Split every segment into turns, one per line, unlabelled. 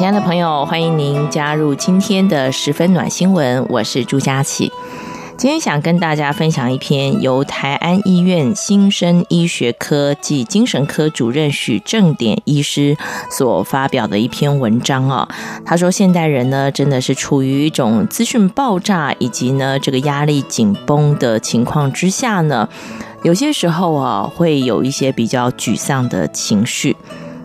亲爱的朋友，欢迎您加入今天的十分暖新闻，我是朱佳琪。今天想跟大家分享一篇由台安医院新生医学科暨精神科主任许正典医师所发表的一篇文章啊。他说，现代人呢，真的是处于一种资讯爆炸以及呢这个压力紧绷的情况之下呢，有些时候啊会有一些比较沮丧的情绪。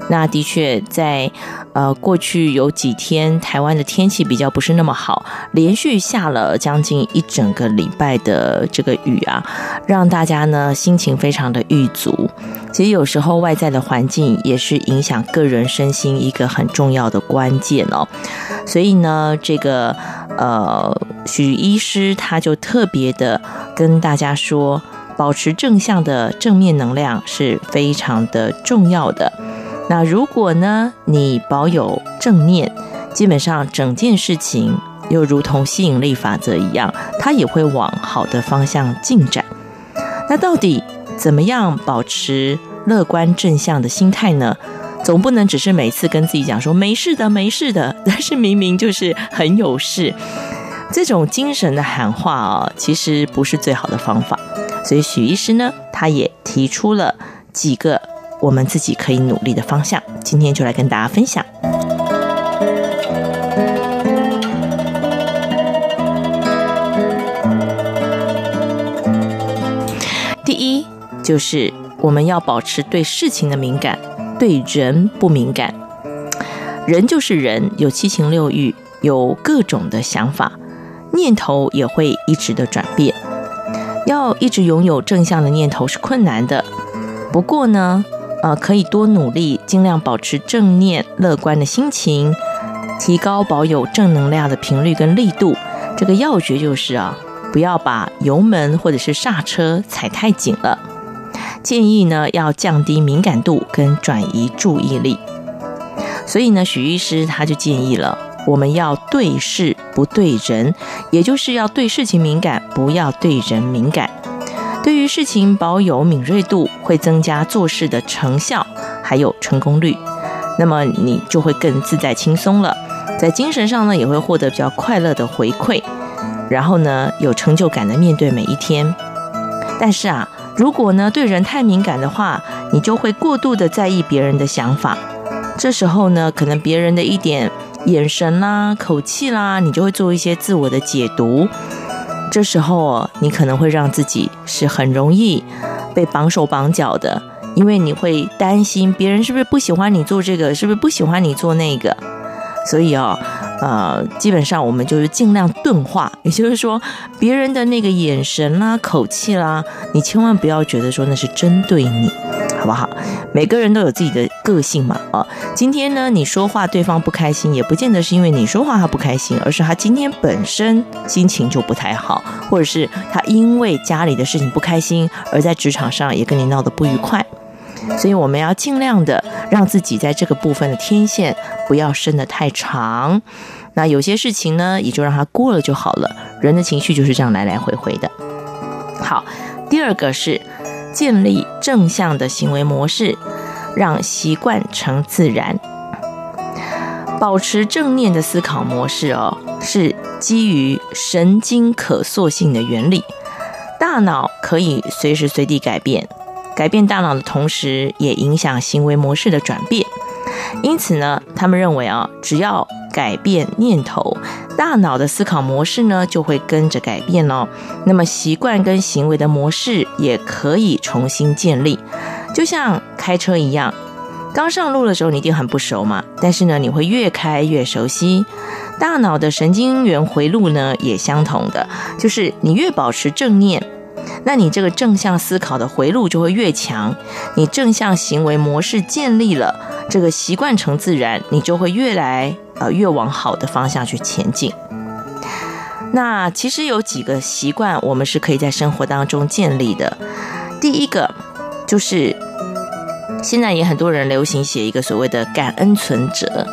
那的确在，呃，过去有几天台湾的天气比较不是那么好，连续下了将近一整个礼拜的这个雨啊，让大家呢心情非常的郁卒。其实有时候外在的环境也是影响个人身心一个很重要的关键哦。所以呢，这个呃许医师他就特别的跟大家说，保持正向的正面能量是非常的重要的。那如果呢，你保有正念，基本上整件事情又如同吸引力法则一样，它也会往好的方向进展。那到底怎么样保持乐观正向的心态呢？总不能只是每次跟自己讲说没事的，没事的，但是明明就是很有事。这种精神的喊话啊，其实不是最好的方法。所以许医师呢，他也提出了几个。我们自己可以努力的方向，今天就来跟大家分享。第一，就是我们要保持对事情的敏感，对人不敏感。人就是人，有七情六欲，有各种的想法，念头也会一直的转变。要一直拥有正向的念头是困难的，不过呢，呃，可以多努力，尽量保持正念、乐观的心情，提高保有正能量的频率跟力度。这个要诀就是啊，不要把油门或者是刹车踩太紧了。建议呢，要降低敏感度跟转移注意力。所以呢，许医师他就建议了，我们要对事不对人，也就是要对事情敏感，不要对人敏感。对于事情保有敏锐度，会增加做事的成效，还有成功率。那么你就会更自在轻松了，在精神上呢，也会获得比较快乐的回馈，然后呢，有成就感的面对每一天。但是啊，如果呢对人太敏感的话，你就会过度的在意别人的想法。这时候呢，可能别人的一点眼神啦、口气啦，你就会做一些自我的解读。这时候哦，你可能会让自己是很容易被绑手绑脚的，因为你会担心别人是不是不喜欢你做这个，是不是不喜欢你做那个。所以啊，呃，基本上我们就是尽量钝化，也就是说，别人的那个眼神啦、口气啦，你千万不要觉得说那是针对你。好不好？每个人都有自己的个性嘛，啊，今天呢，你说话对方不开心，也不见得是因为你说话他不开心，而是他今天本身心情就不太好，或者是他因为家里的事情不开心，而在职场上也跟你闹得不愉快。所以我们要尽量的让自己在这个部分的天线不要伸得太长。那有些事情呢，也就让它过了就好了。人的情绪就是这样来来回回的。好，第二个是。建立正向的行为模式，让习惯成自然。保持正念的思考模式哦，是基于神经可塑性的原理。大脑可以随时随地改变，改变大脑的同时，也影响行为模式的转变。因此呢，他们认为啊，只要改变念头，大脑的思考模式呢就会跟着改变哦。那么习惯跟行为的模式也可以重新建立，就像开车一样，刚上路的时候你一定很不熟嘛，但是呢你会越开越熟悉。大脑的神经元回路呢也相同的，就是你越保持正念，那你这个正向思考的回路就会越强，你正向行为模式建立了，这个习惯成自然，你就会越来呃越往好的方向去前进。那其实有几个习惯，我们是可以在生活当中建立的。第一个就是，现在也很多人流行写一个所谓的感恩存折，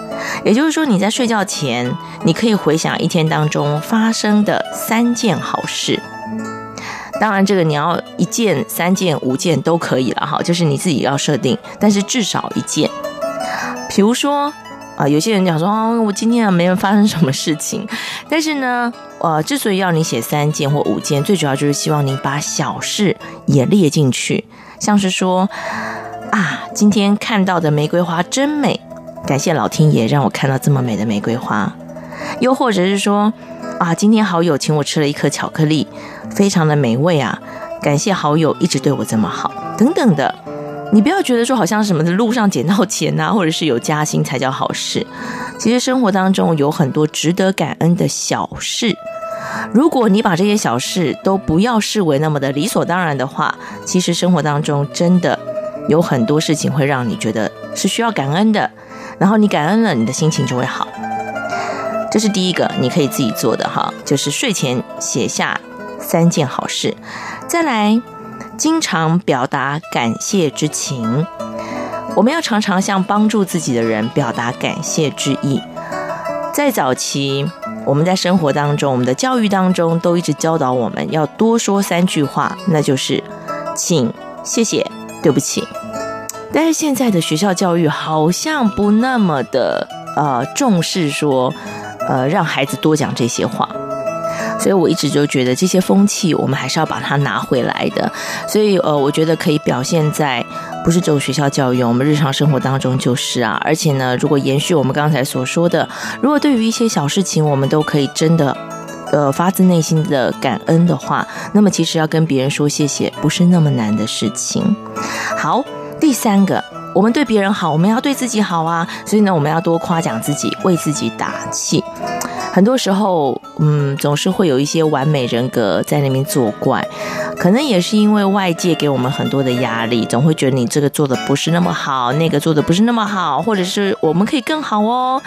也就是说你在睡觉前，你可以回想一天当中发生的三件好事。当然，这个你要一件、三件、五件都可以了哈，就是你自己要设定，但是至少一件。比如说。啊，有些人讲说，我今天啊没有发生什么事情，但是呢，呃，之所以要你写三件或五件，最主要就是希望你把小事也列进去，像是说，啊，今天看到的玫瑰花真美，感谢老天爷让我看到这么美的玫瑰花，又或者是说，啊，今天好友请我吃了一颗巧克力，非常的美味啊，感谢好友一直对我这么好，等等的。你不要觉得说好像什么的路上捡到钱呐，或者是有加薪才叫好事。其实生活当中有很多值得感恩的小事。如果你把这些小事都不要视为那么的理所当然的话，其实生活当中真的有很多事情会让你觉得是需要感恩的。然后你感恩了，你的心情就会好。这是第一个，你可以自己做的哈，就是睡前写下三件好事，再来。经常表达感谢之情，我们要常常向帮助自己的人表达感谢之意。在早期，我们在生活当中，我们的教育当中都一直教导我们要多说三句话，那就是请、谢谢、对不起。但是现在的学校教育好像不那么的呃重视说，呃让孩子多讲这些话。所以我一直就觉得这些风气，我们还是要把它拿回来的。所以，呃，我觉得可以表现在不是只有学校教育，我们日常生活当中就是啊。而且呢，如果延续我们刚才所说的，如果对于一些小事情，我们都可以真的，呃，发自内心的感恩的话，那么其实要跟别人说谢谢，不是那么难的事情。好，第三个，我们对别人好，我们要对自己好啊。所以呢，我们要多夸奖自己，为自己打气。很多时候，嗯，总是会有一些完美人格在那边作怪，可能也是因为外界给我们很多的压力，总会觉得你这个做的不是那么好，那个做的不是那么好，或者是我们可以更好哦，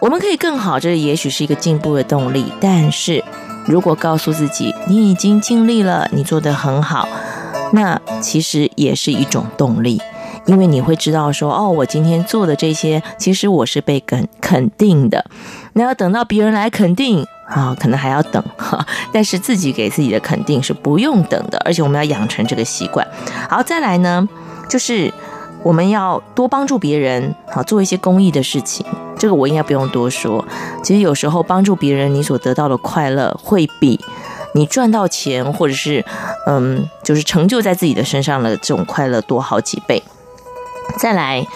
我们可以更好，这也许是一个进步的动力。但是如果告诉自己你已经尽力了，你做得很好，那其实也是一种动力。因为你会知道说，哦，我今天做的这些，其实我是被肯肯定的。那要等到别人来肯定啊，可能还要等哈。但是自己给自己的肯定是不用等的，而且我们要养成这个习惯。好，再来呢，就是我们要多帮助别人，好，做一些公益的事情。这个我应该不用多说。其实有时候帮助别人，你所得到的快乐会比你赚到钱，或者是嗯，就是成就在自己的身上的这种快乐多好几倍。再来，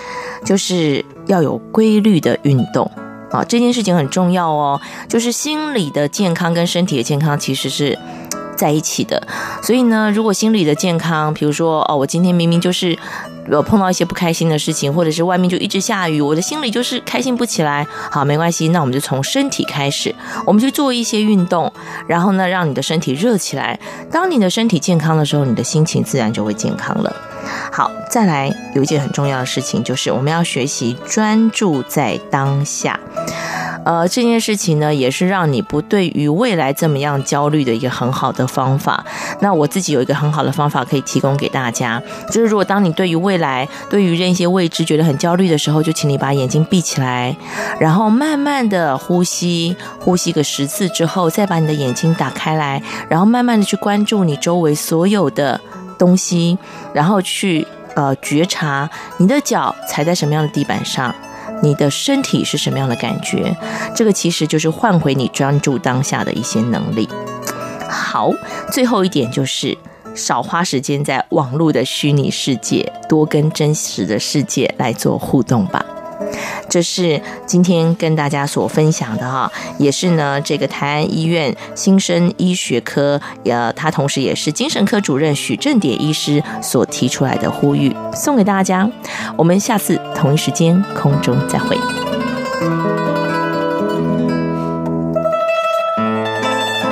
就是要有规律的运动啊，这件事情很重要哦。就是心理的健康跟身体的健康其实是在一起的。所以呢，如果心理的健康，比如说哦，我今天明明就是有碰到一些不开心的事情，或者是外面就一直下雨，我的心里就是开心不起来。好，没关系，那我们就从身体开始，我们就做一些运动，然后呢，让你的身体热起来。当你的身体健康的时候，你的心情自然就会健康了。好，再来有一件很重要的事情，就是我们要学习专注在当下。呃，这件事情呢，也是让你不对于未来怎么样焦虑的一个很好的方法。那我自己有一个很好的方法可以提供给大家，就是如果当你对于未来、对于一些未知觉得很焦虑的时候，就请你把眼睛闭起来，然后慢慢的呼吸，呼吸个十次之后，再把你的眼睛打开来，然后慢慢的去关注你周围所有的。东西，然后去呃觉察你的脚踩在什么样的地板上，你的身体是什么样的感觉，这个其实就是换回你专注当下的一些能力。好，最后一点就是少花时间在网络的虚拟世界，多跟真实的世界来做互动吧。这是今天跟大家所分享的哈，也是呢这个台安医院新生医学科，呃，他同时也是精神科主任许正典医师所提出来的呼吁，送给大家。我们下次同一时间空中再会。